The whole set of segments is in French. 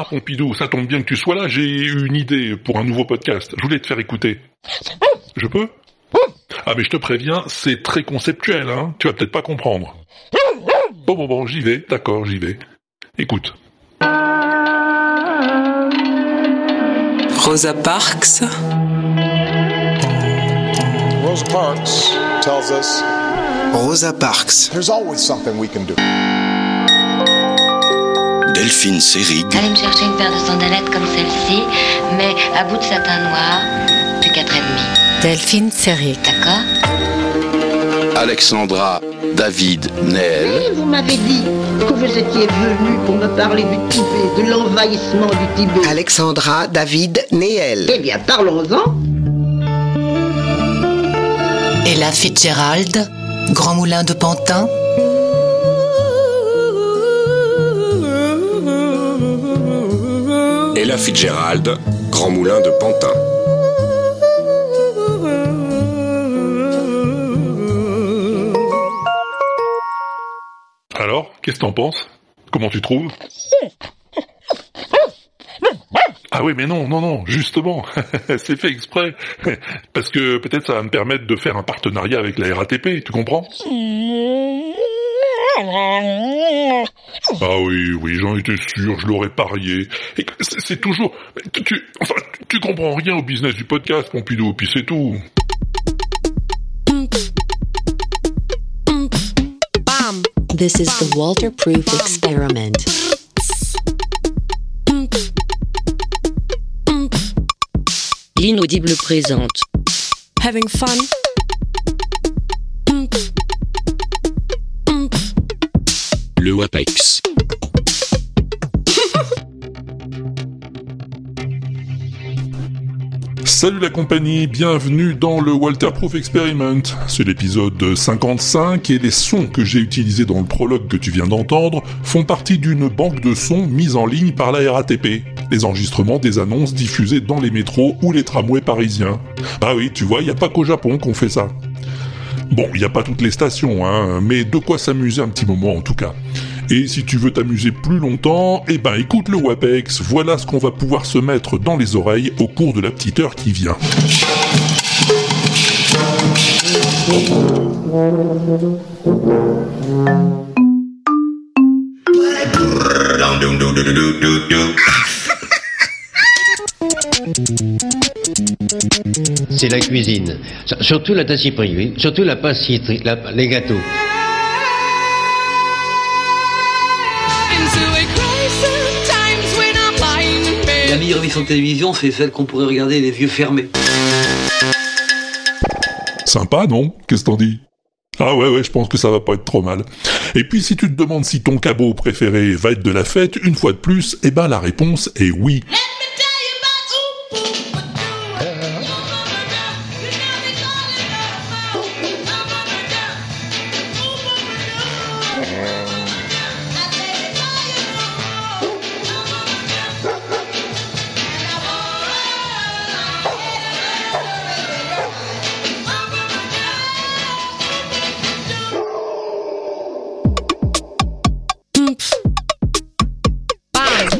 Ah Pompidou, ça tombe bien que tu sois là, j'ai eu une idée pour un nouveau podcast. Je voulais te faire écouter. Je peux Ah mais je te préviens, c'est très conceptuel, hein. Tu vas peut-être pas comprendre. Bon bon bon, j'y vais, d'accord, j'y vais. Écoute. Rosa Parks. Rosa Parks tells us Rosa Parks. there's always something we can do. Delphine Seyrig. Allez me chercher une paire de sandalettes comme celle-ci, mais à bout de satin noir, plus quatre et demi. Delphine Seyrig. D'accord Alexandra David Neel. Et vous m'avez dit que vous étiez venu pour me parler du Tibet, de l'envahissement du Tibet. Alexandra David Neel. Eh bien, parlons-en. Ella Fitzgerald. Grand Moulin de Pantin. Ella Fitzgerald, Grand Moulin de Pantin. Alors, qu'est-ce que t'en penses? Comment tu trouves? Ah oui, mais non, non, non, justement, c'est fait exprès. Parce que peut-être ça va me permettre de faire un partenariat avec la RATP, tu comprends? Ah oui, oui, j'en étais sûr, je l'aurais parié. C'est toujours... Tu, tu- enfin, tu comprends rien au business du podcast, Pompidou, puis c'est tout. This is the Walter Proof experiment. L'inaudible présente. Having fun. Le WAPEX. Salut la compagnie, bienvenue dans le Walter Proof Experiment. C'est l'épisode 55 et les sons que j'ai utilisés dans le prologue que tu viens d'entendre font partie d'une banque de sons mise en ligne par la RATP. Les enregistrements des annonces diffusées dans les métros ou les tramways parisiens. Ah oui, tu vois, il n'y a pas qu'au Japon qu'on fait ça. Bon, il n'y a pas toutes les stations, hein, mais de quoi s'amuser un petit moment en tout cas. Et si tu veux t'amuser plus longtemps, eh ben écoute le WAPEX, voilà ce qu'on va pouvoir se mettre dans les oreilles au cours de la petite heure qui vient. C'est la cuisine. Surtout la tassiperie, oui. Surtout la pâtisserie, la- les gâteaux. La meilleure émission de télévision, c'est celle qu'on pourrait regarder les yeux fermés. Sympa, non? Qu'est-ce que t'en dis? Ah ouais, ouais, je pense que ça va pas être trop mal. Et puis si tu te demandes si ton cabot préféré va être de la fête, une fois de plus, eh ben la réponse est oui.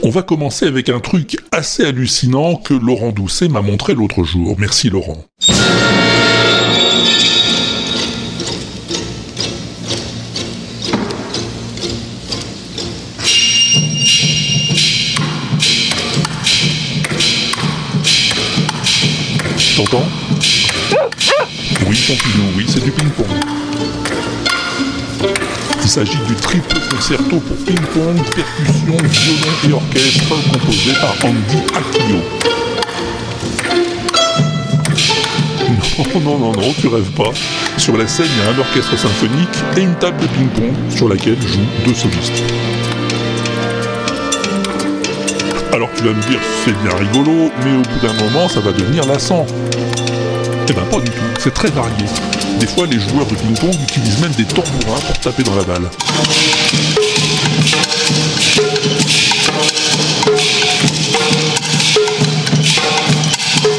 On va commencer avec un truc assez hallucinant que Laurent Doucet m'a montré l'autre jour. Merci Laurent. T'entends? Oui, oui, c'est du ping-pong. Il s'agit du triple concerto pour ping-pong, percussion, violon et orchestre composé par Andy Akio. Non, non, non, non, tu rêves pas. Sur la scène, il y a un orchestre symphonique et une table de ping-pong sur laquelle jouent deux solistes. Alors tu vas me dire, c'est bien rigolo, mais au bout d'un moment, ça va devenir lassant. Eh ben pas du tout, c'est très varié. Des fois, les joueurs de ping-pong utilisent même des tambourins pour taper dans la balle.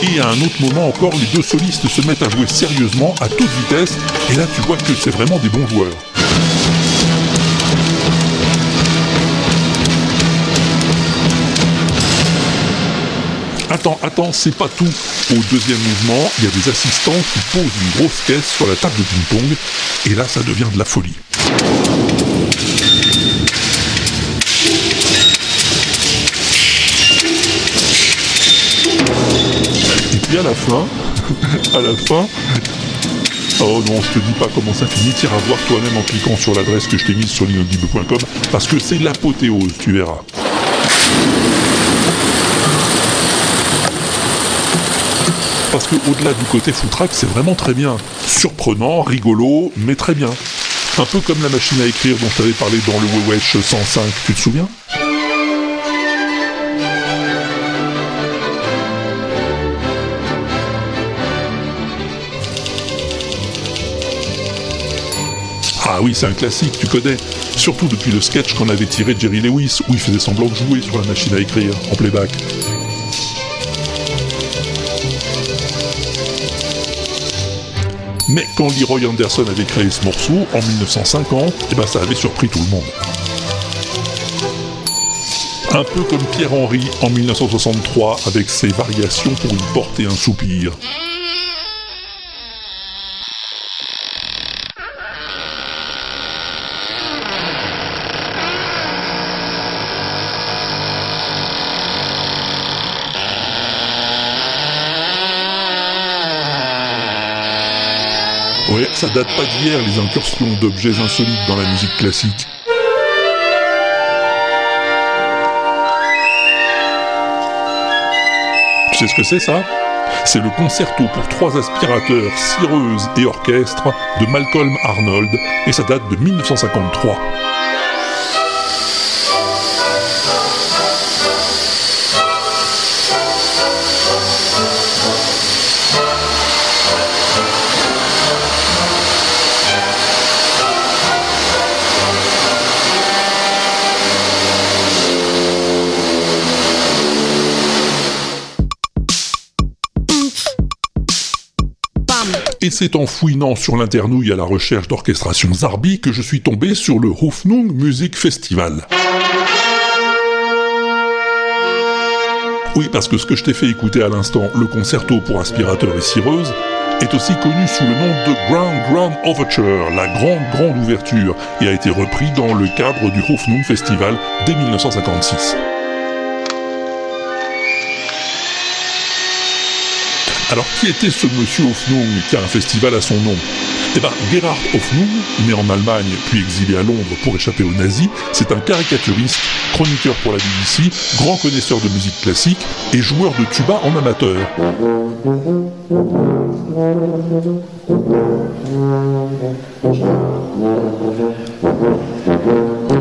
Et à un autre moment encore, les deux solistes se mettent à jouer sérieusement, à toute vitesse, et là tu vois que c'est vraiment des bons joueurs. Attends, attends, c'est pas tout. Au deuxième mouvement, il y a des assistants qui posent une grosse caisse sur la table de ping-pong, et là ça devient de la folie. Et puis à la fin, à la fin, Oh non, je te dis pas comment ça finit, tire à voir toi-même en cliquant sur l'adresse que je t'ai mise sur l'inaudible.com, parce que c'est l'apothéose, tu verras. Parce que au-delà du côté foutraque, c'est vraiment très bien. Surprenant, rigolo, mais très bien. Un peu comme la machine à écrire dont je t'avais parlé dans le Wewesh 105, tu te souviens? Ah oui, c'est un classique, tu connais. Surtout depuis le sketch qu'on avait tiré Jerry Lewis, où il faisait semblant de jouer sur la machine à écrire, en playback. Mais quand Leroy Anderson avait créé ce morceau, en 1950, eh ben ça avait surpris tout le monde. Un peu comme Pierre Henry en 1963 avec ses variations pour une porte et un soupir. Ouais, ça date pas d'hier les incursions d'objets insolites dans la musique classique. Tu sais ce que c'est ça? C'est le concerto pour trois aspirateurs, cireuses et orchestre de Malcolm Arnold, et ça date de 1953. Et c'est en fouinant sur l'internouille à la recherche d'orchestration Zarbi que je suis tombé sur le Hoffnung Music Festival. Oui, parce que ce que je t'ai fait écouter à l'instant, le concerto pour aspirateur et cireuse, est aussi connu sous le nom de Grand Grand Overture, la grande grande ouverture, et a été repris dans le cadre du Hoffnung Festival dès 1956. Alors qui était ce monsieur Hoffnung qui a un festival à son nom? Eh ben Gerhard Hoffnung, né en Allemagne puis exilé à Londres pour échapper aux nazis, c'est un caricaturiste, chroniqueur pour la BBC, grand connaisseur de musique classique et joueur de tuba en amateur.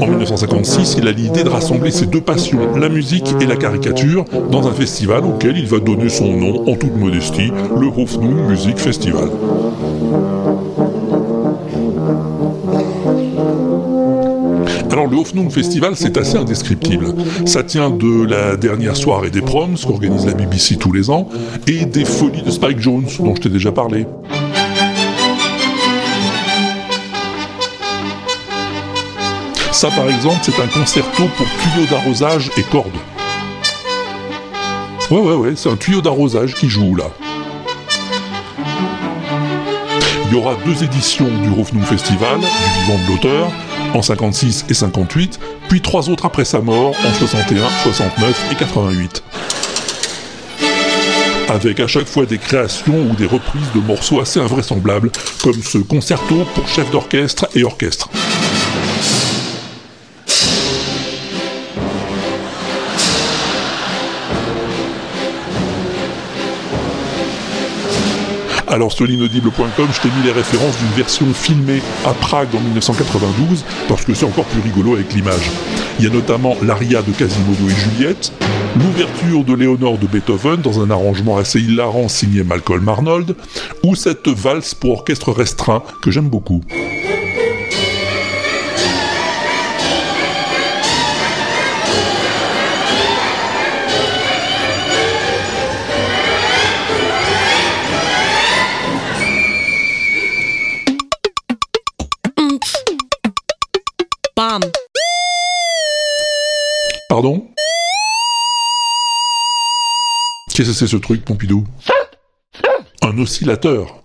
En 1956, il a l'idée de rassembler ses deux passions, la musique et la caricature, dans un festival auquel il va donner son nom en toute modestie, le Hoffnung Music Festival. Le Hoffnung Festival, c'est assez indescriptible. Ça tient de la dernière soirée des proms qu'organise la BBC tous les ans, et des folies de Spike Jones, dont je t'ai déjà parlé. Ça, par exemple, c'est un concerto pour tuyaux d'arrosage et cordes. Ouais, ouais, ouais, c'est un tuyau d'arrosage qui joue là. Il y aura deux éditions du Hoffnung Festival, du vivant de l'auteur, en 56 et 58, puis trois autres après sa mort, en 61, 69 et 88. Avec à chaque fois des créations ou des reprises de morceaux assez invraisemblables, comme ce concerto pour chef d'orchestre et orchestre. Alors sur l'inaudible.com, je t'ai mis les références d'une version filmée à Prague en 1992, parce que c'est encore plus rigolo avec l'image. Il y a notamment l'aria de Quasimodo et Juliette, l'ouverture de Léonore de Beethoven dans un arrangement assez hilarant signé Malcolm Arnold, ou cette valse pour orchestre restreint que j'aime beaucoup. Pardon Qu'est-ce que c'est ce truc, Pompidou Un oscillateur.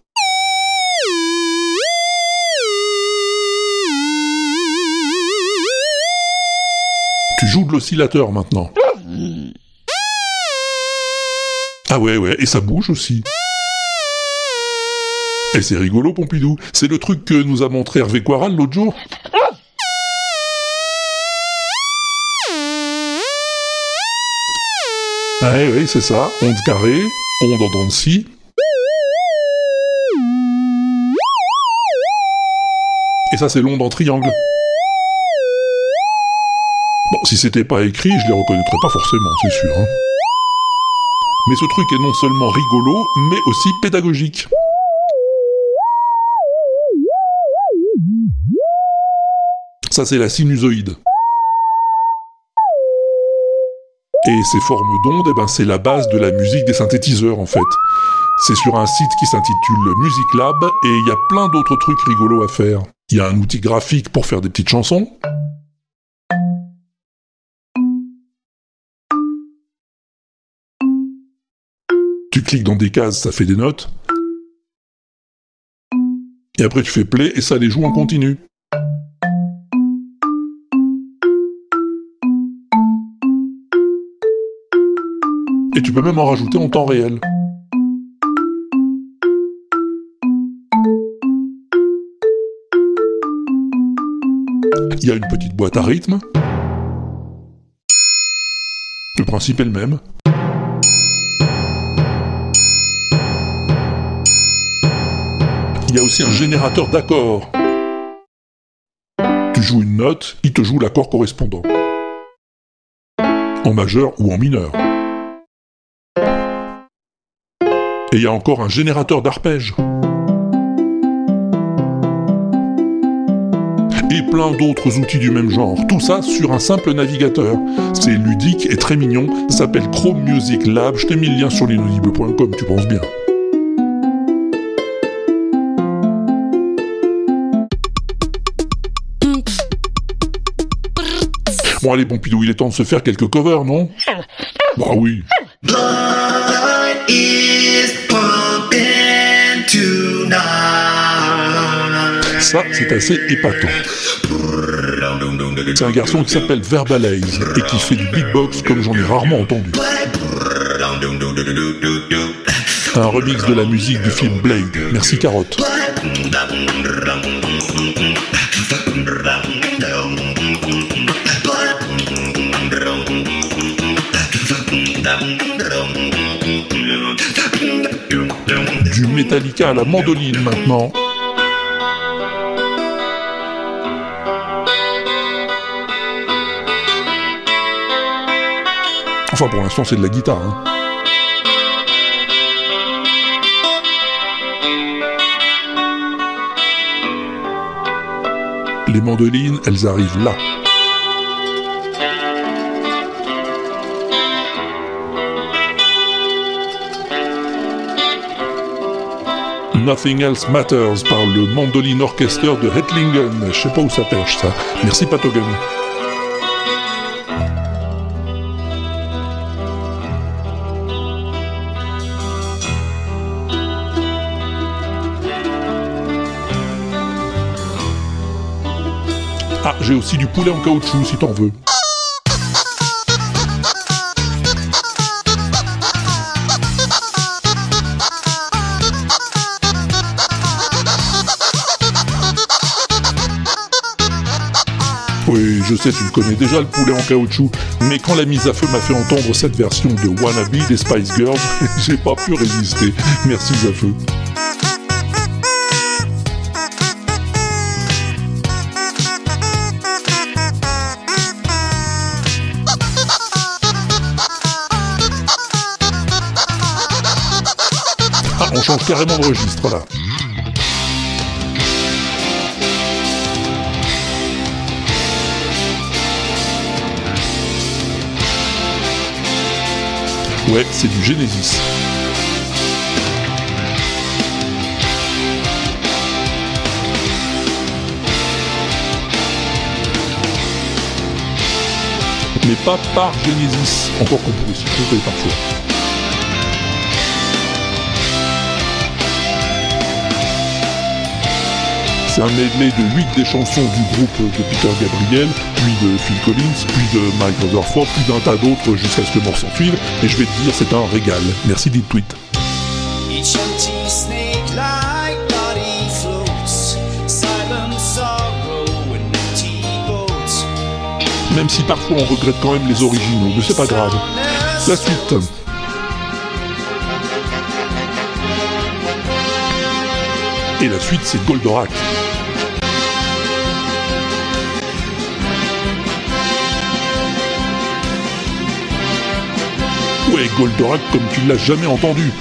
Tu joues de l'oscillateur maintenant. Ah ouais, ouais, et ça bouge aussi. Et c'est rigolo, Pompidou. C'est le truc que nous a montré Hervé Quaral l'autre jour. Oui, c'est ça. Onde carrée, onde en dents de scie. Et ça, c'est l'onde en triangle. Bon, si c'était pas écrit, je les reconnaîtrais pas forcément, c'est sûr. hein. Mais ce truc est non seulement rigolo, mais aussi pédagogique. Ça, c'est la sinusoïde. Et ces formes d'ondes, eh ben, c'est la base de la musique des synthétiseurs, en fait. C'est sur un site qui s'intitule Music Lab, et il y a plein d'autres trucs rigolos à faire. Il y a un outil graphique pour faire des petites chansons. Tu cliques dans des cases, ça fait des notes. Et après tu fais play et ça les joue en continu. Et tu peux même en rajouter en temps réel. Il y a une petite boîte à rythme. Le principe est le même. Il y a aussi un générateur d'accords. Tu joues une note, il te joue l'accord correspondant. En majeur ou en mineur. Et il y a encore un générateur d'arpèges. Et plein d'autres outils du même genre. Tout ça sur un simple navigateur. C'est ludique et très mignon. Ça s'appelle Chrome Music Lab. Je t'ai mis le lien sur l'inaudible.com, tu penses bien. Bon allez Pompidou, il est temps de se faire quelques covers, non? Bah oui. C'est assez épatant. C'est un garçon qui s'appelle Verbalize et qui fait du beatbox comme j'en ai rarement entendu. Un remix de la musique du film Blade. Merci Carotte. Du Metallica à la mandoline maintenant. Pour l'instant c'est de la guitare. hein. Les mandolines, elles arrivent là. Nothing Else Matters par le Mandoline Orchestra de Hettlingen. Je sais pas où ça perche ça. Merci Patogen. J'ai aussi du poulet en caoutchouc si t'en veux. Oui, je sais, tu le connais déjà le poulet en caoutchouc, mais quand la mise à feu m'a fait entendre cette version de Wannabe des Spice Girls, j'ai pas pu résister. Merci Zafeu. Ah, carrément de registre là. Ouais, c'est du Genesis. Mais pas par Genesis, encore qu'on pourrait s'y tromper parfois. Un medley de 8 des chansons du groupe de Peter Gabriel, puis de Phil Collins, puis de Mike Rutherford, puis d'un tas d'autres jusqu'à ce que mort s'en suive. Et je vais te dire, c'est un régal. Merci dit tweet. Même si parfois on regrette quand même les originaux, mais c'est pas grave. La suite. Et la suite, c'est Goldorak. Ouais, Goldorak comme tu l'as jamais entendu.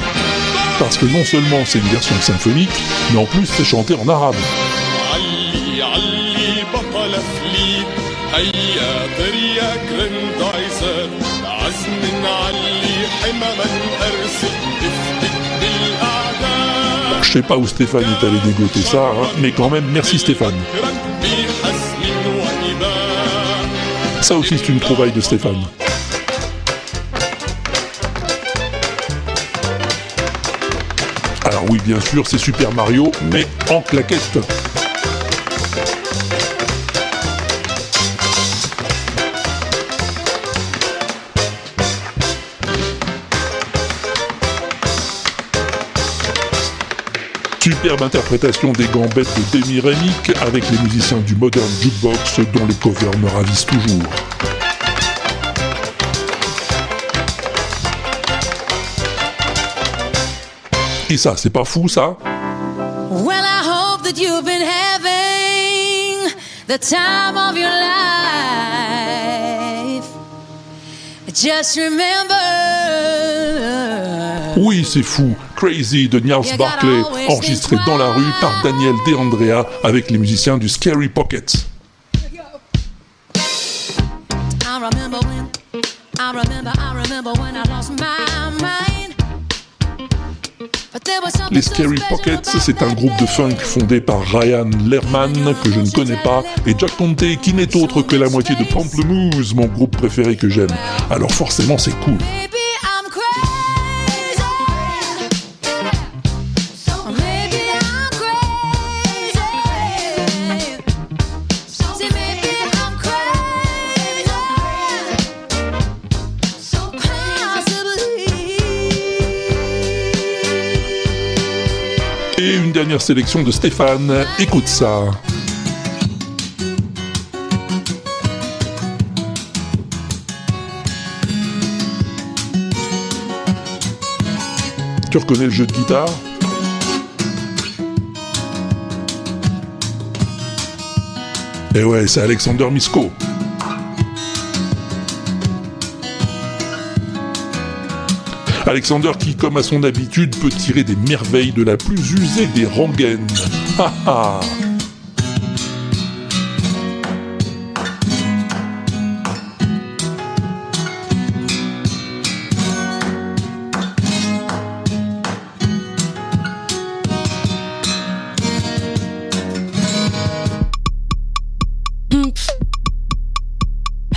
Parce que non seulement c'est une version symphonique, mais en plus c'est chanté en arabe. Je sais pas où Stéphane est allé dégoter ça, hein, mais quand même, merci Stéphane. Ça aussi, c'est une trouvaille de Stéphane. Oui, bien sûr, c'est Super Mario, mais en claquette. Superbe interprétation des gambettes de Demi Remick avec les musiciens du Modern Jukebox dont les covers me ravissent toujours. Ça, c'est pas fou ça Well, I hope that you've been having the time of your life. Just remember. Oui, c'est fou. Crazy de Niels Barclay, enregistré dans la rue par Daniel De Andrea avec les musiciens du Scary Pockets. I remember when, I remember, I remember when I lost my mind. Les Scary Pockets, c'est un groupe de funk fondé par Ryan Lerman, que je ne connais pas, et Jack Conte, qui n'est autre que la moitié de Pamplemousse, mon groupe préféré que j'aime. Alors forcément, c'est cool. Dernière sélection de Stéphane, écoute ça. Tu reconnais le jeu de guitare? Eh ouais, c'est Alexander Misko. Alexander qui, comme à son habitude, peut tirer des merveilles de la plus usée des rengaines. Ha ha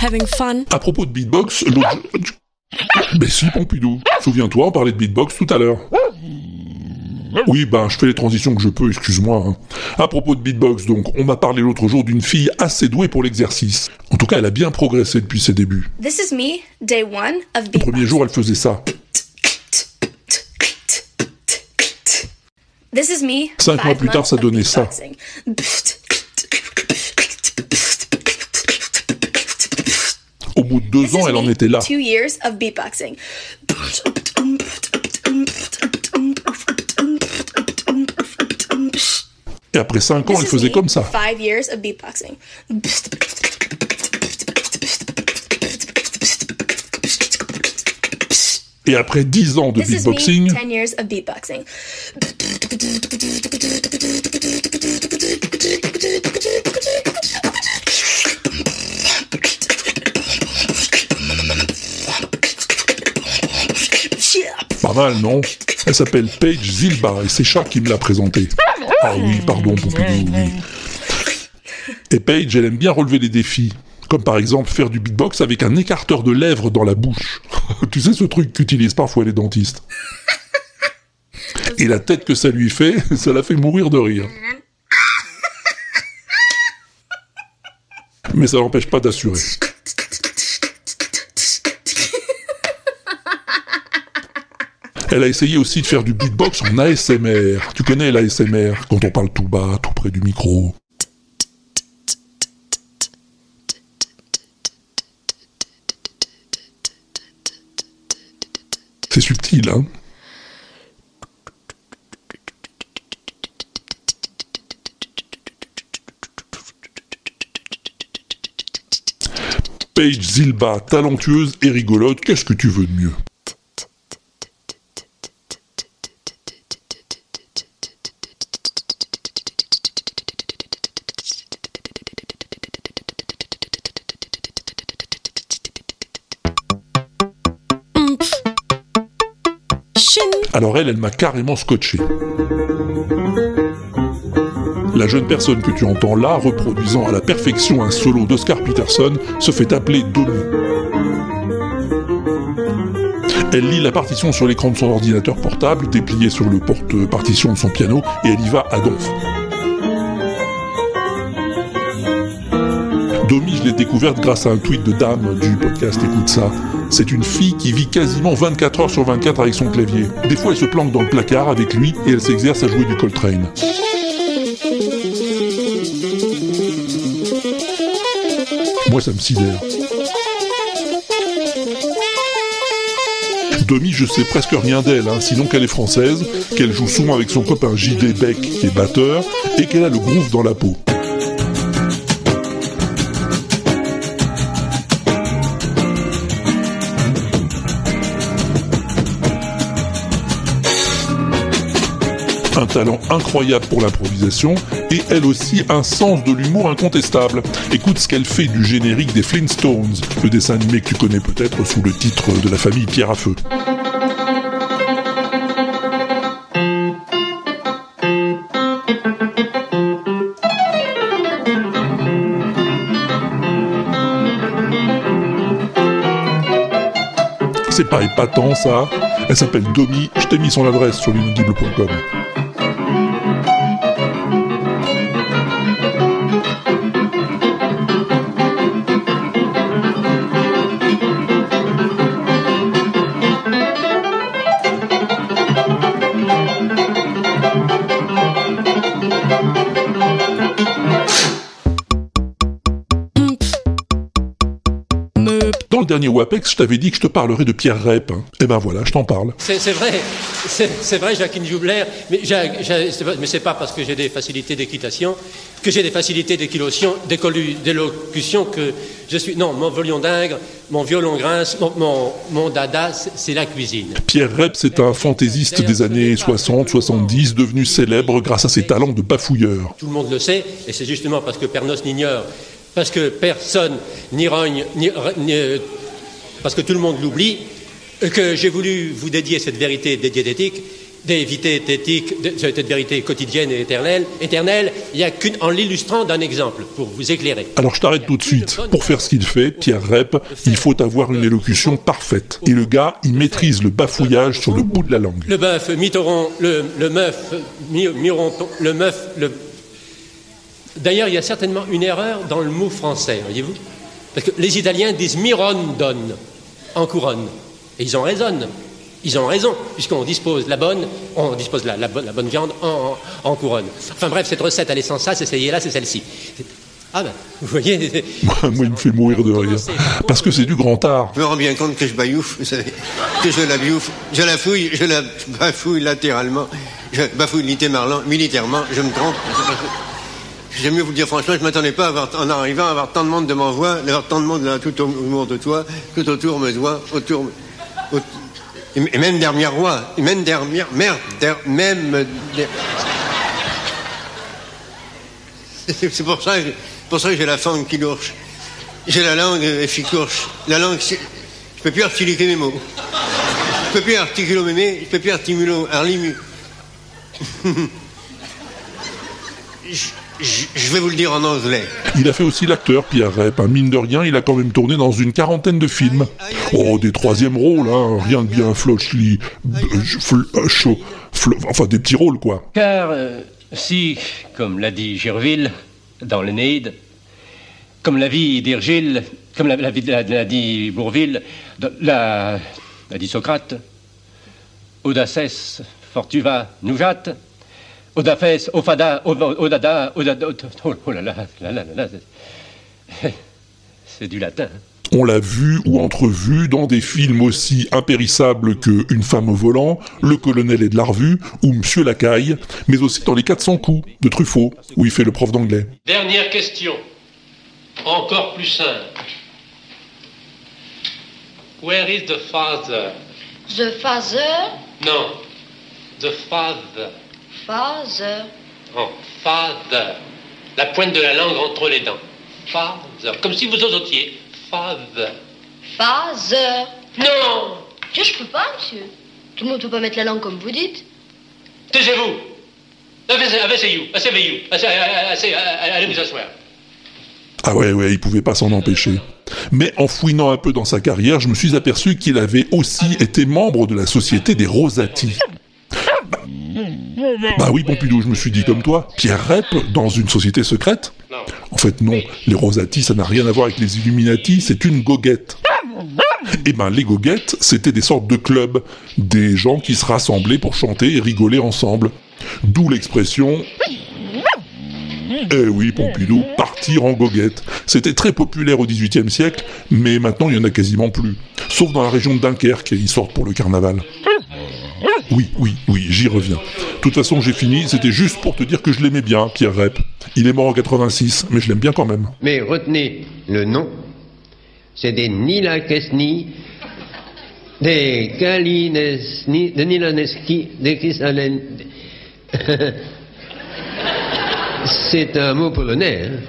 Having fun. À propos de beatbox, l'autre... Mais si, Pompidou. Souviens-toi, on parlait de beatbox tout à l'heure. Oui, ben, je fais les transitions que je peux, excuse-moi. hein. À propos de beatbox, donc, on m'a parlé l'autre jour d'une fille assez douée pour l'exercice. En tout cas, elle a bien progressé depuis ses débuts. This is me, day one of Le beatbox. premier jour, elle faisait ça. This is me. Cinq mois plus tard, ça donnait ça. Au bout de deux ans, elle en était là. Two years of beatboxing. Et après cinq ans, This elle is faisait me, comme ça. Five years of beatboxing. Et après dix ans de This is me, beatboxing, ten years of beatboxing. Pas mal, non Elle s'appelle Paige Zilba et c'est Chat qui me l'a présentée. Ah oui, pardon, Pompidou, oui. Et Paige, elle aime bien relever les défis. Comme par exemple faire du beatbox avec un écarteur de lèvres dans la bouche. tu sais ce truc qu'utilisent parfois les dentistes. Et la tête que ça lui fait, ça la fait mourir de rire. Mais ça n'empêche pas d'assurer. Elle a essayé aussi de faire du beatbox en ASMR. Tu connais l'ASMR, quand on parle tout bas, tout près du micro. C'est subtil, hein Paige Zilba, talentueuse et rigolote, qu'est-ce que tu veux de mieux? Elle, m'a carrément scotché. La jeune personne que tu entends là, reproduisant à la perfection un solo d'Oscar Peterson, se fait appeler Domi. Elle lit la partition sur l'écran de son ordinateur portable, déplié sur le porte-partition de son piano, et elle y va à donf. Domi, je l'ai découverte grâce à un tweet de Dame du podcast Écoute ça. C'est une fille qui vit quasiment 24 heures sur 24 avec son clavier. Des fois, elle se planque dans le placard avec lui et elle s'exerce à jouer du Coltrane. Moi, ça me sidère. Domi, je sais presque rien d'elle, hein, sinon qu'elle est française, qu'elle joue souvent avec son copain JD Beck, qui est batteur, et qu'elle a le groove dans la peau. Un talent incroyable pour l'improvisation et elle aussi un sens de l'humour incontestable. Écoute ce qu'elle fait du générique des Flintstones, le dessin animé que tu connais peut-être sous le titre de la famille Pierre à Feu. C'est pas épatant ça. Elle s'appelle Domi, je t'ai mis son adresse sur l'inaudible.com. WAPEX, je t'avais dit que je te parlerais de Pierre Rep. Hein. Eh ben voilà, je t'en parle. C'est vrai, c'est vrai, Jacqueline Joubler, mais, mais c'est pas parce que j'ai des facilités d'équitation que j'ai des facilités d'élocution que je suis. Non, mon violon d'ingre, mon violon grince, mon, mon, mon dada, c'est la cuisine. Pierre Rep, c'est un fantaisiste des années 60-70, devenu célèbre grâce à ses talents de bafouilleur. Tout le monde le sait, et c'est justement parce que Pernos n'ignore, parce que personne n'irogne, ni- ni- euh, parce que tout le monde l'oublie, que j'ai voulu vous dédier cette vérité diététique, d'éviter éthique, de- cette vérité quotidienne et éternelle. éternelle il n'y a qu'une, en l'illustrant d'un exemple, pour vous éclairer. Alors je t'arrête tout de suite. Pour faire ce qu'il fait, Pierre Rep, il faut avoir une élocution parfaite. Et le gars, il maîtrise le bafouillage sur le bout de la langue. Le bœuf, mitoron, le, le meuf, mi- mironton, le meuf, le... D'ailleurs, il y a certainement une erreur dans le mot français, voyez-vous? Parce que les Italiens disent mirondon en couronne. Et ils ont raison. Ils ont raison, puisqu'on dispose la bonne, on dispose la, la bonne, la bonne viande en, en- en couronne. Enfin bref, cette recette, elle est sans ça, essayez-la, c'est celle-ci. Ah ben, vous voyez, Moi, il me fait mourir de rire. Parce que c'est du grand art. Je me rends bien compte que je baillouffe, vous savez, que je la biouffe, je la fouille, je la bafouille latéralement, je bafouille littéralement, militairement, je me trompe. J'aime mieux vous dire franchement, je ne m'attendais pas à avoir, en arrivant à avoir tant de monde devant moi, d'avoir tant de monde tout autour de toi, tout autour de toi, autour, au- et même derrière roi, et même derrière, merde, même, C'est pour ça, que- pour ça que j'ai la fangue qui lourche. J'ai la langue efficourche. La langue, je peux plus articuler mes mots. Je peux plus articuler mes mots, je peux plus articuler, arlimu. je, je- vais vous le dire en anglais. Il a fait aussi l'acteur, Pierre Rep. Un mine de rien, il a quand même tourné dans une quarantaine de films. Oh, des troisièmes rôles, hein. Rien de bien flochli, euh, fl- enfin des petits rôles, quoi. Car euh, si, comme l'a dit Gerville dans l'Énéide, comme l'a dit Virgile, comme l'a, l'a- dit Bourville, l'a dit Socrate, audaces, fortuva, nujat, audafes, ofada, odada, odada, oh, oh là là, là là là là, c'est- c'est du latin. On l'a vu ou entrevu dans des films aussi impérissables que Une femme au volant, Le colonel est de la revue ou Monsieur Lacaille, mais aussi dans Les 400 coups de Truffaut, où il fait le prof d'anglais. Dernière question, encore plus simple. Where is the father? The father, Non, the father. Father, Oh, father. La pointe de la langue entre les dents. Father. Comme si vous osotiez. Father. father. Non Dieu, je peux pas, monsieur. Tout le monde peut pas mettre la langue comme vous dites. Taisez-vous Asseyez-vous, asseyez-vous, asseyez- allez vous asseoir. Ah ouais, ouais, il pouvait pas s'en empêcher. Mais en fouinant un peu dans sa carrière, je me suis aperçu qu'il avait aussi été membre de la société des Rosati. Bah oui, Pompidou, je me suis dit comme toi, Pierre Rep dans une société secrète En fait, non, les Rosati, ça n'a rien à voir avec les Illuminati, c'est une goguette. Eh ben, les goguettes, c'était des sortes de clubs, des gens qui se rassemblaient pour chanter et rigoler ensemble. D'où l'expression eh oui, Pompidou, partir en goguette. C'était très populaire au XVIIIe siècle, mais maintenant il y en a quasiment plus. Sauf dans la région de Dunkerque, ils sortent pour le carnaval. Oui, oui, oui, j'y reviens. De toute façon, j'ai fini, c'était juste pour te dire que je l'aimais bien, Pierre Rep. Il est mort en 86, mais je l'aime bien quand même. Mais retenez le nom. C'est des Nilakesni, des Kalinesni, des Nilaneski, des Kisalen. C'est un mot polonais. hein.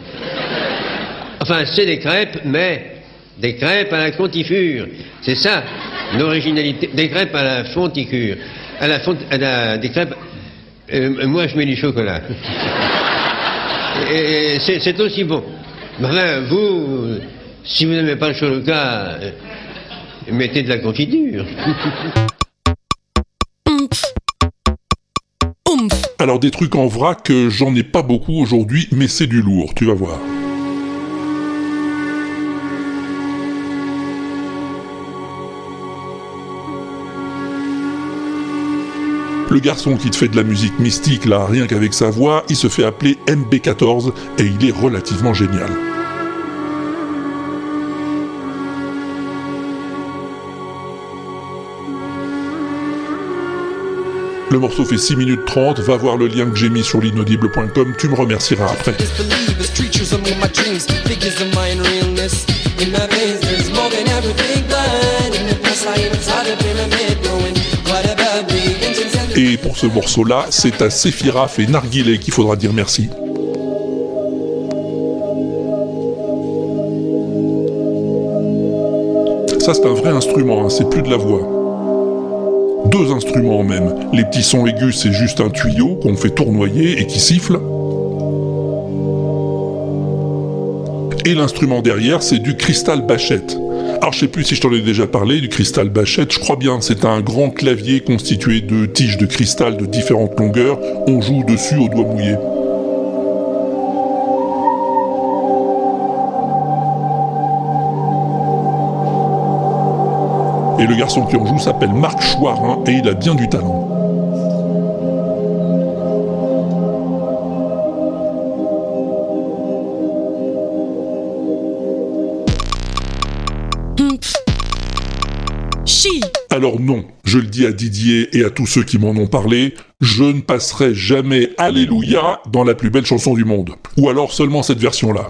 Enfin, c'est des crêpes, mais des crêpes à la contifure. C'est ça, l'originalité. Des crêpes à la fonticure. À la font... à la- Des crêpes... euh, moi, je mets du chocolat. Et c'est aussi bon. Vous, si vous n'aimez pas le chocolat, euh, mettez de la confiture. Alors des trucs en vrac, euh, j'en ai pas beaucoup aujourd'hui, mais c'est du lourd, tu vas voir. Le garçon qui te fait de la musique mystique, là, rien qu'avec sa voix, il se fait appeler MB14 et il est relativement génial. Le morceau fait 6 minutes 30, va voir le lien que j'ai mis sur l'inaudible.com, tu me remercieras après. Et pour ce morceau-là, c'est à Séphiraf et Narguilé qu'il faudra dire merci. Ça, c'est un vrai instrument, hein, c'est plus de la voix. Deux instruments même. Les petits sons aigus, c'est juste un tuyau qu'on fait tournoyer et qui siffle. Et l'instrument derrière, c'est du cristal bachette. Alors je sais plus si je t'en ai déjà parlé du cristal bachette, je crois bien, c'est un grand clavier constitué de tiges de cristal de différentes longueurs, on joue dessus au doigt mouillé. Et le garçon qui en joue s'appelle Marc Chouarin et il a bien du talent. Alors non, je le dis à Didier et à tous ceux qui m'en ont parlé, je ne passerai jamais Alléluia dans la plus belle chanson du monde. Ou alors seulement cette version-là.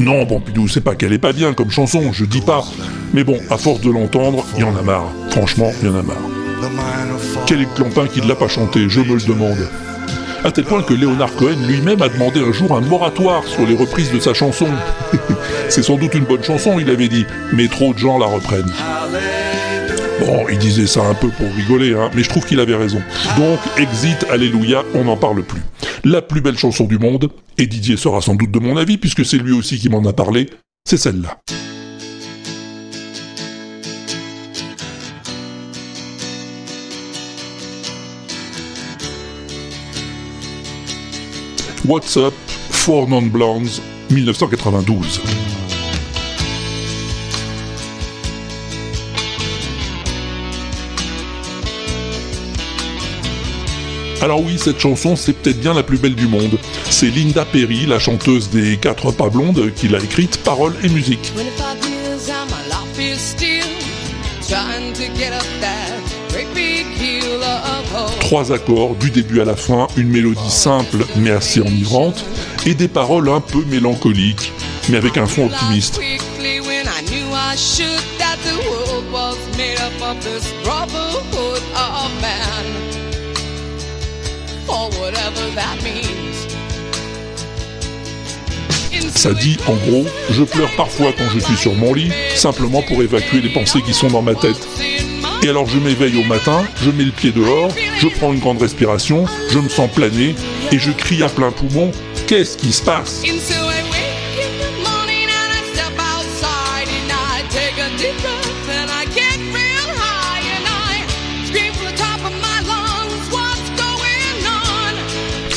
Non, Pompidou, c'est pas qu'elle est pas bien comme chanson, je dis pas. Mais bon, à force de l'entendre, il y en a marre. Franchement, il y en a marre. Quel est le clampin qui ne l'a pas chanté? Je me le demande. À tel point que Léonard Cohen lui-même a demandé un jour un moratoire sur les reprises de sa chanson. c'est sans doute une bonne chanson, il avait dit, mais trop de gens la reprennent. Bon, il disait ça un peu pour rigoler, hein, mais je trouve qu'il avait raison. Donc, Exit, Alléluia, on n'en parle plus. La plus belle chanson du monde, et Didier sera sans doute de mon avis, puisque c'est lui aussi qui m'en a parlé, c'est celle-là. What's Up, Four Non-Blondes, 1992. Alors oui, cette chanson, c'est peut-être bien la plus belle du monde. C'est Linda Perry, la chanteuse des Quatre Pas Blondes, qui l'a écrite, paroles et musique. Trois accords, du début à la fin, une mélodie simple mais assez enivrante, et des paroles un peu mélancoliques, mais avec un fond optimiste. Ça dit, en gros, je pleure parfois quand je suis sur mon lit, simplement pour évacuer les pensées qui sont dans ma tête. Et alors je m'éveille au matin, je mets le pied dehors, je prends une grande respiration, je me sens planer, et je crie à plein poumon, qu'est-ce qui se passe?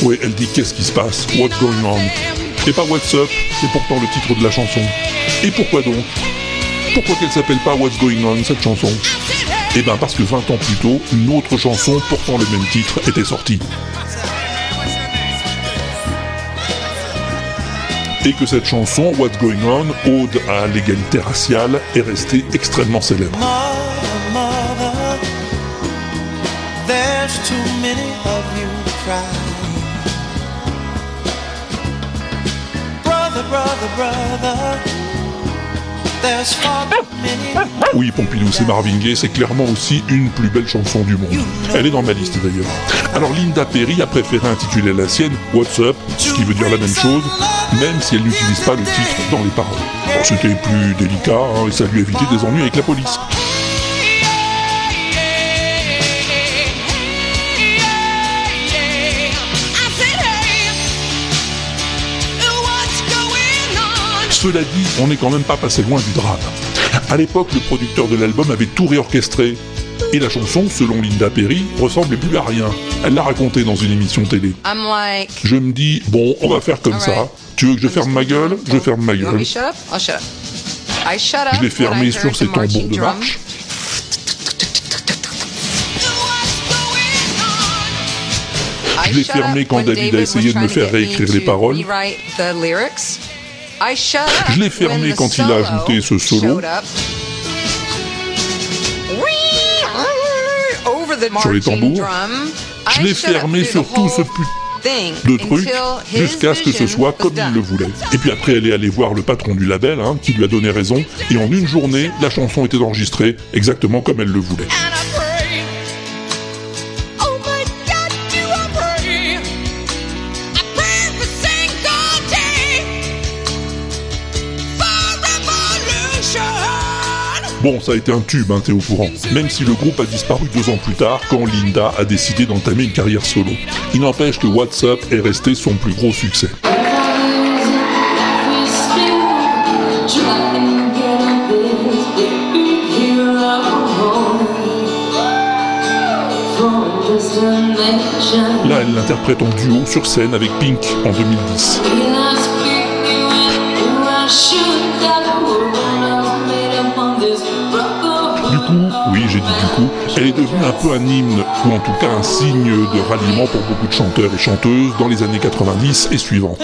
Oui, elle dit qu'est-ce qui se passe, what's going on? Et pas what's up, c'est pourtant le titre de la chanson. Et pourquoi donc? Pourquoi qu'elle s'appelle pas What's Going On, cette chanson? Eh ben parce que 20 ans plus tôt, une autre chanson portant le même titre était sortie. Et que cette chanson, What's Going On, ode à l'égalité raciale, est restée extrêmement célèbre. Oui, Pompidou, c'est Marvin c'est clairement aussi une plus belle chanson du monde. Elle est dans ma liste d'ailleurs. Alors Linda Perry a préféré intituler la sienne What's Up, ce qui veut dire la même chose, même si elle n'utilise pas le titre dans les paroles. C'était plus délicat hein, et ça lui évité des ennuis avec la police. Cela dit, on n'est quand même pas passé loin du drame. À l'époque, le producteur de l'album avait tout réorchestré. Et la chanson, selon Linda Perry, ressemblait plus à rien. Elle l'a raconté dans une émission télé. I'm like, Je me dis, bon, on va faire comme ça. Tu veux que je ferme ma gueule? Je ferme ma gueule. to shut up? I'll shut up. I shut up. Je l'ai fermé sur ces tambours de marche. Je l'ai fermé quand David a essayé de me faire réécrire les paroles. Je l'ai fermé quand il a ajouté ce solo. Sur les tambours. Je l'ai fermé sur tout ce putain de his jusqu'à ce que ce soit comme il le voulait. Et puis après, elle est allée voir le patron du label, hein, qui lui a donné raison, et en une journée, la chanson était enregistrée exactement comme elle le voulait. Bon, ça a été un tube, hein, t'es au courant. Même si le groupe a disparu deux ans plus tard, quand Linda a décidé d'entamer une carrière solo. Il n'empêche que What's Up est resté son plus gros succès. Là, elle l'interprète en duo sur scène avec Pink en 2010. Du coup, elle est devenue un peu un hymne, ou en tout cas un signe de ralliement pour beaucoup de chanteurs et chanteuses dans les années 90 et suivantes.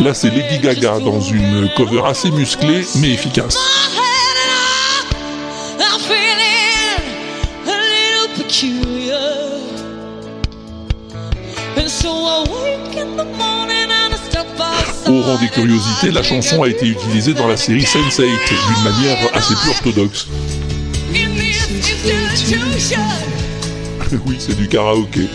Là, c'est Lady Gaga dans une cover assez musclée mais efficace. Au rang des curiosités, la chanson a été utilisée dans la série Sense8 d'une manière assez peu orthodoxe. oui, c'est du karaoké.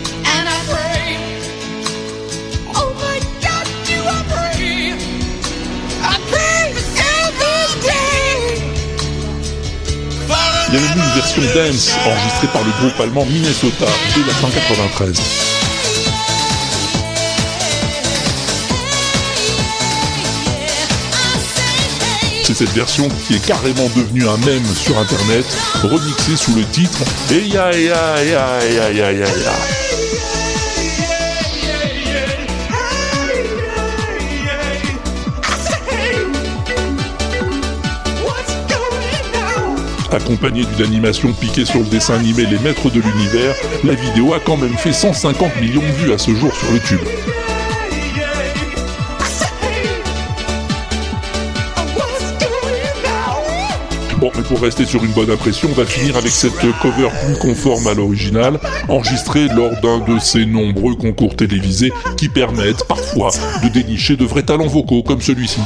Il y avait une version dance enregistrée par le groupe allemand Minnesota dès la 193. C'est cette version qui est carrément devenue un mème sur internet, remixée sous le titre Et ya ya ya ya ya ya ya. Accompagnée d'une animation piquée sur le dessin animé Les Maîtres de l'Univers, la vidéo a quand même fait 150 millions de vues à ce jour sur YouTube. Bon, mais pour rester sur une bonne impression, on va finir avec cette cover plus conforme à l'original, enregistrée lors d'un de ces nombreux concours télévisés qui permettent parfois de dénicher de vrais talents vocaux comme celui-ci.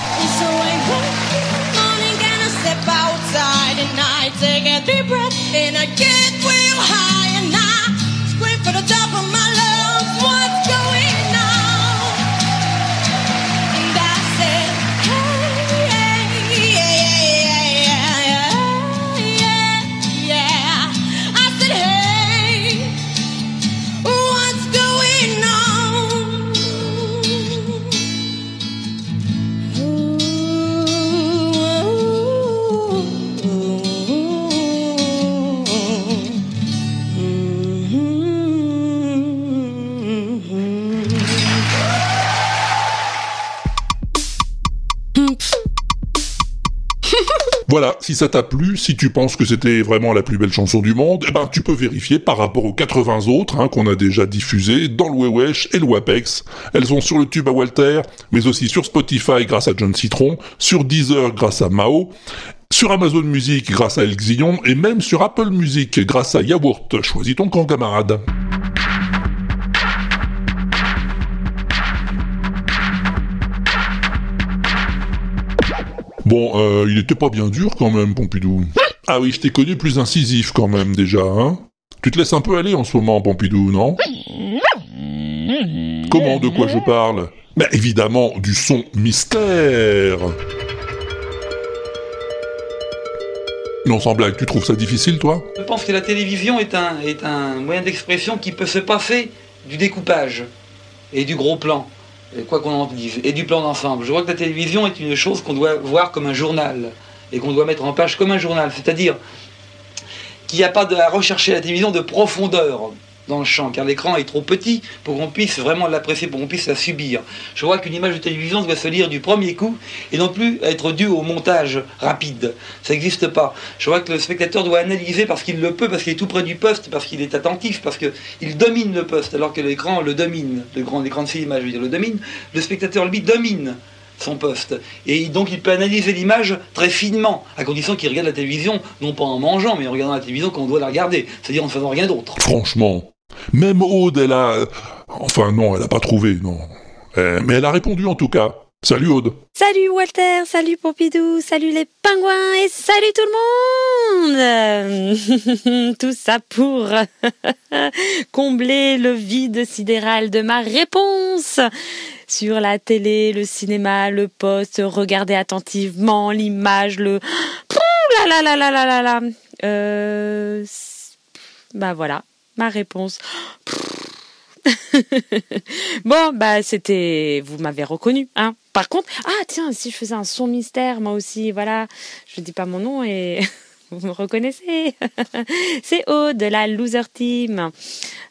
Voilà, si ça t'a plu, si tu penses que c'était vraiment la plus belle chanson du monde, eh ben tu peux vérifier par rapport aux 80 autres hein, qu'on a déjà diffusées dans le Wewesh et le Wapex. Elles sont sur le tube à Walter, mais aussi sur Spotify grâce à John Citron, sur Deezer grâce à Mao, sur Amazon Music grâce à El Xion, et même sur Apple Music grâce à Yaourt. Choisis ton camp, camarade. Bon, euh, il était pas bien dur quand même, Pompidou. Ah oui, je t'ai connu plus incisif quand même déjà, hein. Tu te laisses un peu aller en ce moment, Pompidou, non? Comment, de quoi je parle? Bah évidemment, du son mystère. Non, sans blague, tu trouves ça difficile, toi? Je pense que la télévision est un, est un moyen d'expression qui peut se passer du découpage et du gros plan quoi qu'on en dise, et du plan d'ensemble. Je vois que la télévision est une chose qu'on doit voir comme un journal, et qu'on doit mettre en page comme un journal, c'est-à-dire qu'il n'y a pas de, à rechercher la télévision de profondeur dans le champ, car l'écran est trop petit pour qu'on puisse vraiment l'apprécier, pour qu'on puisse la subir. Je vois qu'une image de télévision doit se lire du premier coup et non plus être due au montage rapide. Ça n'existe pas. Je vois que le spectateur doit analyser parce qu'il le peut, parce qu'il est tout près du poste, parce qu'il est attentif, parce qu'il domine le poste, alors que l'écran le domine, le grand écran de cinéma, je veux dire, le domine. Le spectateur, lui, domine son poste. Et donc il peut analyser l'image très finement, à condition qu'il regarde la télévision, non pas en mangeant, mais en regardant la télévision quand on doit la regarder, c'est-à-dire en faisant rien d'autre. Franchement, même Aude, elle a... Enfin non, elle a pas trouvé, non. Euh, mais elle a répondu en tout cas. Salut Aude. Salut Walter, salut Pompidou, salut les pingouins. Et salut tout le monde. Tout ça pour combler le vide sidéral de ma réponse. Sur la télé, le cinéma, le poste, regarder attentivement l'image, le... Euh... Bah voilà, ma réponse. bon, bah c'était, vous m'avez reconnu, hein. Par contre, ah tiens, si je faisais un son mystère, moi aussi, voilà, je dis pas mon nom et vous me reconnaissez. C'est Aude de la Loser Team.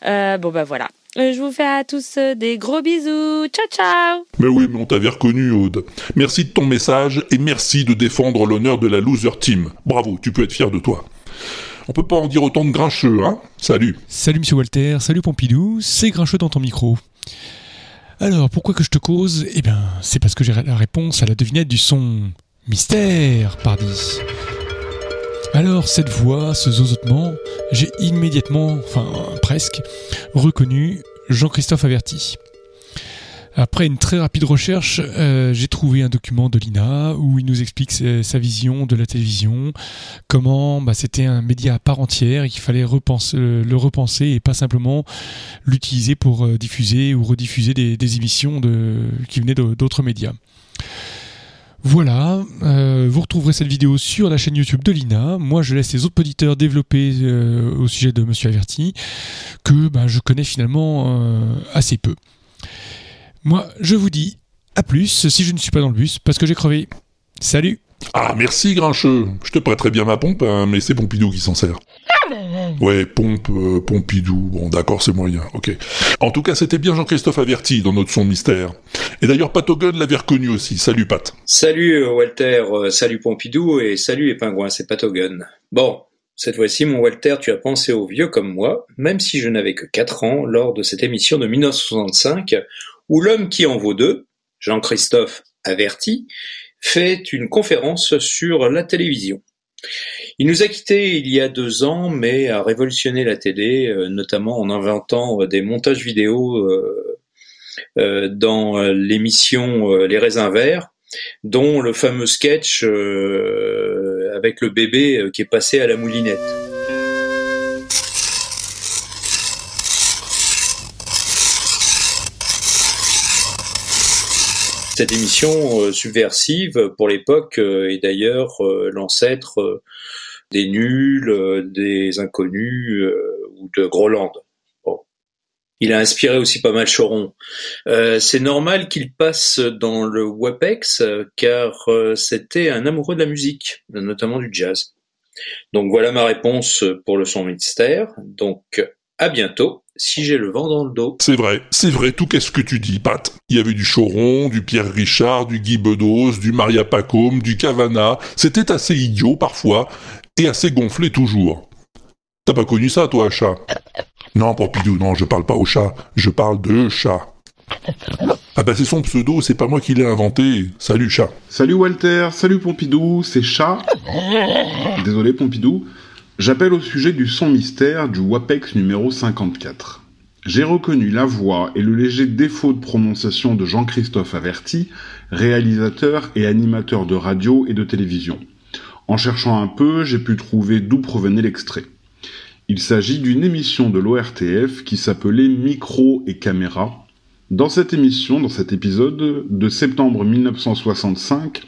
Euh, bon bah voilà. Euh, Je vous fais à tous des gros bisous. Ciao ciao. Mais oui, mais on t'avait reconnu, Aude. Merci de ton message et merci de défendre l'honneur de la Loser Team. Bravo, tu peux être fier de toi. On peut pas en dire autant de grincheux, hein Salut. Salut Monsieur Walter, salut Pompidou, c'est grincheux dans ton micro. Alors, pourquoi que je te cause? Eh bien, c'est parce que j'ai la réponse à la devinette du son mystère, pardi. Alors, cette voix, ce zozotement, j'ai immédiatement, enfin presque, reconnu Jean-Christophe Averti. Après une très rapide recherche, euh, j'ai trouvé un document de l'INA où il nous explique sa, sa vision de la télévision, comment bah, c'était un média à part entière et qu'il fallait le, repenser et pas simplement l'utiliser pour euh, diffuser ou rediffuser des, émissions qui venaient d'autres médias. Voilà, euh, vous retrouverez cette vidéo sur la chaîne YouTube de Lina. Moi, je laisse les autres auditeurs développer euh, au sujet de Monsieur Averti, que ben, je connais finalement euh, assez peu. Moi, je vous dis à plus si je ne suis pas dans le bus, parce que j'ai crevé. Salut Ah, merci, Grincheux. Je te prêterai bien ma pompe, hein, mais c'est Pompidou qui s'en sert. Ouais, pompe, euh, Pompidou. Bon, d'accord, c'est moyen, ok. En tout cas, c'était bien Jean-Christophe Averti dans notre son mystère. Et d'ailleurs, Pat Hogan l'avait reconnu aussi. Salut, Pat. Salut euh, Walter, euh, salut Pompidou et salut les pingouins, c'est Patogun. Bon, cette fois-ci, mon Walter, tu as pensé aux vieux comme moi, même si je n'avais que 4 ans lors de cette émission de 1965 où l'homme qui en vaut deux, Jean-Christophe Averti, fait une conférence sur la télévision. Il nous a quittés il y a deux ans, mais a révolutionné la télé, euh, notamment en inventant euh, des montages vidéo euh, dans l'émission Les raisins verts, dont le fameux sketch avec le bébé qui est passé à la moulinette. Cette émission euh, subversive pour l'époque euh, est d'ailleurs euh, l'ancêtre euh, des nuls, euh, des inconnus euh, ou de Groland. Il a inspiré aussi pas mal Choron. Euh, c'est normal qu'il passe dans le WAPEX euh, car euh, c'était un amoureux de la musique, notamment du jazz. Donc voilà ma réponse pour le son mystère. Donc à bientôt si j'ai le vent dans le dos. C'est vrai, c'est vrai, tout qu'est-ce que tu dis, Pat. Il y avait du Choron, du Pierre Richard, du Guy Bedos, du Maria Pacôme, du Cavana. C'était assez idiot parfois, et assez gonflé toujours. T'as pas connu ça, toi, chat? Non, Pompidou, non, je parle pas au chat, je parle de chat. Ah bah c'est son pseudo, c'est pas moi qui l'ai inventé. Salut, chat. Salut Walter, salut Pompidou, c'est Chat. Désolé Pompidou. J'appelle au sujet du son mystère du WAPEX numéro 54. J'ai reconnu la voix et le léger défaut de prononciation de Jean-Christophe Averti, réalisateur et animateur de radio et de télévision. En cherchant un peu, j'ai pu trouver d'où provenait l'extrait. Il s'agit d'une émission de l'ORTF qui s'appelait Micro et Caméra. Dans cette émission, dans cet épisode de septembre 1965,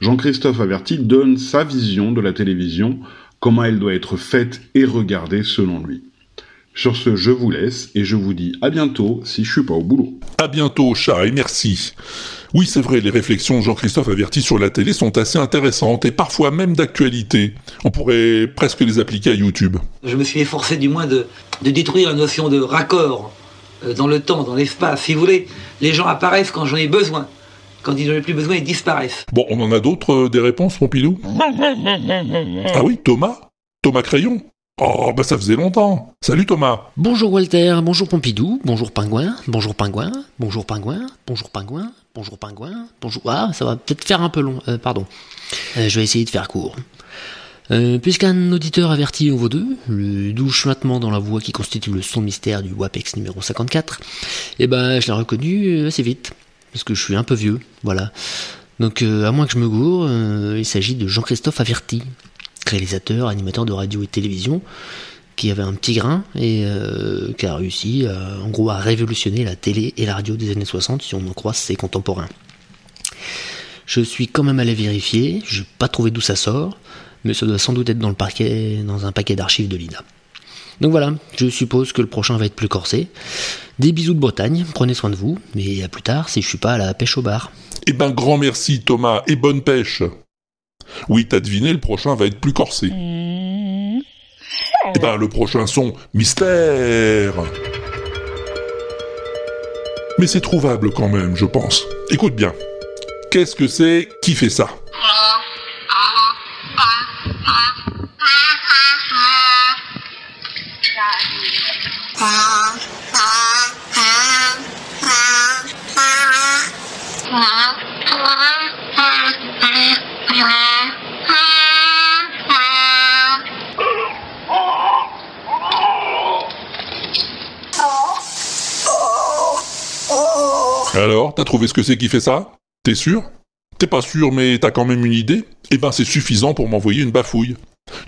Jean-Christophe Averti donne sa vision de la télévision, comment elle doit être faite et regardée selon lui. Sur ce, je vous laisse et je vous dis à bientôt si je suis pas au boulot. À bientôt, chat, et merci. Oui, c'est vrai, les réflexions Jean-Christophe Averti sur la télé sont assez intéressantes et parfois même d'actualité. On pourrait presque les appliquer à YouTube. Je me suis efforcé du moins de, de détruire la notion de raccord euh, dans le temps, dans l'espace. Si vous voulez, les gens apparaissent quand j'en ai besoin. Quand ils n'en ont plus besoin, ils disparaissent. Bon, on en a d'autres, euh, des réponses, Pompidou Ah oui, Thomas. Thomas Crayon. Oh, bah ça faisait longtemps. Salut Thomas. Bonjour Walter, bonjour Pompidou, bonjour Pingouin, bonjour Pingouin, bonjour Pingouin, bonjour Pingouin, bonjour Pingouin, bonjour... Ah, ça va peut-être faire un peu long, euh, pardon. Euh, je vais essayer de faire court. Euh, Puisqu'un auditeur averti en vaut deux, le doux chuintement dans la voix qui constitue le son mystère du WAPEX numéro 54, eh ben je l'ai reconnu assez vite, parce que je suis un peu vieux, voilà. Donc euh, à moins que je me gourre, euh, il s'agit de Jean-Christophe Averti, réalisateur, animateur de radio et télévision, qui avait un petit grain et euh, qui a réussi en gros à révolutionner la télé et la radio des années 60 si on en croit ses contemporains. Je suis quand même allé vérifier, je n'ai pas trouvé d'où ça sort, mais ça doit sans doute être dans le parquet, dans un paquet d'archives de l'INA. Donc voilà, je suppose que le prochain va être plus corsé. Des bisous de Bretagne, prenez soin de vous, mais à plus tard si je suis pas à la pêche au bar. Eh ben, grand merci Thomas, et bonne pêche. Oui, t'as deviné, le prochain va être plus corsé. Eh ben, le prochain son, mystère. Mais c'est trouvable quand même, je pense. Écoute bien. Qu'est-ce que c'est qui fait ça? Alors, t'as trouvé ce que c'est qui fait ça? T'es sûr? T'es pas sûr, mais t'as quand même une idée? Eh ben, c'est suffisant pour m'envoyer une bafouille.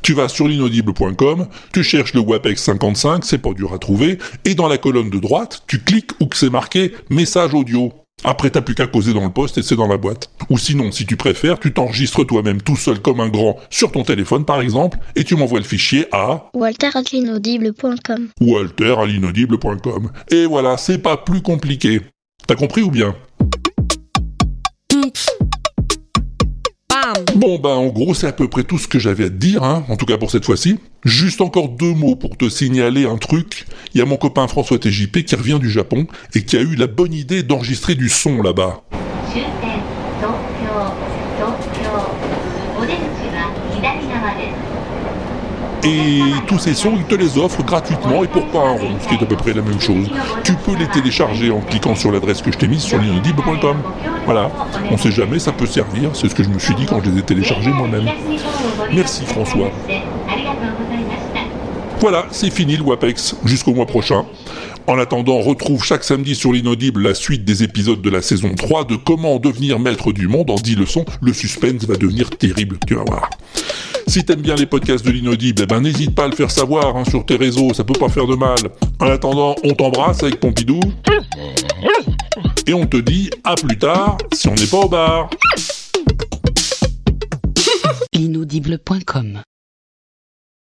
Tu vas sur l'inaudible.com, tu cherches le WAPEX 55, c'est pas dur à trouver, et dans la colonne de droite, tu cliques où que c'est marqué message audio. Après, t'as plus qu'à causer dans le poste et c'est dans la boîte. Ou sinon, si tu préfères, tu t'enregistres toi-même tout seul comme un grand sur ton téléphone par exemple, et tu m'envoies le fichier à walter.l'inaudible.com walter à l'inaudible.com. Et voilà, c'est pas plus compliqué. T'as compris ou bien? Bon ben en gros c'est à peu près tout ce que j'avais à te dire, hein, en tout cas pour cette fois-ci. Juste encore deux mots pour te signaler un truc. Il y a mon copain François TJP qui revient du Japon et qui a eu la bonne idée d'enregistrer du son là-bas. 終 Et tous ces sons, ils te les offrent gratuitement et pour pas un rond, ce qui est à peu près la même chose. Tu peux les télécharger en cliquant sur l'adresse que je t'ai mise sur linodib.com. Voilà, on ne sait jamais, ça peut servir. C'est ce que je me suis dit quand je les ai téléchargés moi-même. Merci François. Voilà, c'est fini le WAPEX. Jusqu'au mois prochain. En attendant, retrouve chaque samedi sur l'inaudible la suite des épisodes de la saison 3 de Comment devenir maître du monde en 10 leçons. Le suspense va devenir terrible, tu vas voir. Si t'aimes bien les podcasts de l'inaudible, eh ben n'hésite pas à le faire savoir hein, sur tes réseaux, ça peut pas faire de mal. En attendant, on t'embrasse avec Pompidou. Et on te dit à plus tard si on n'est pas au bar. Inaudible.com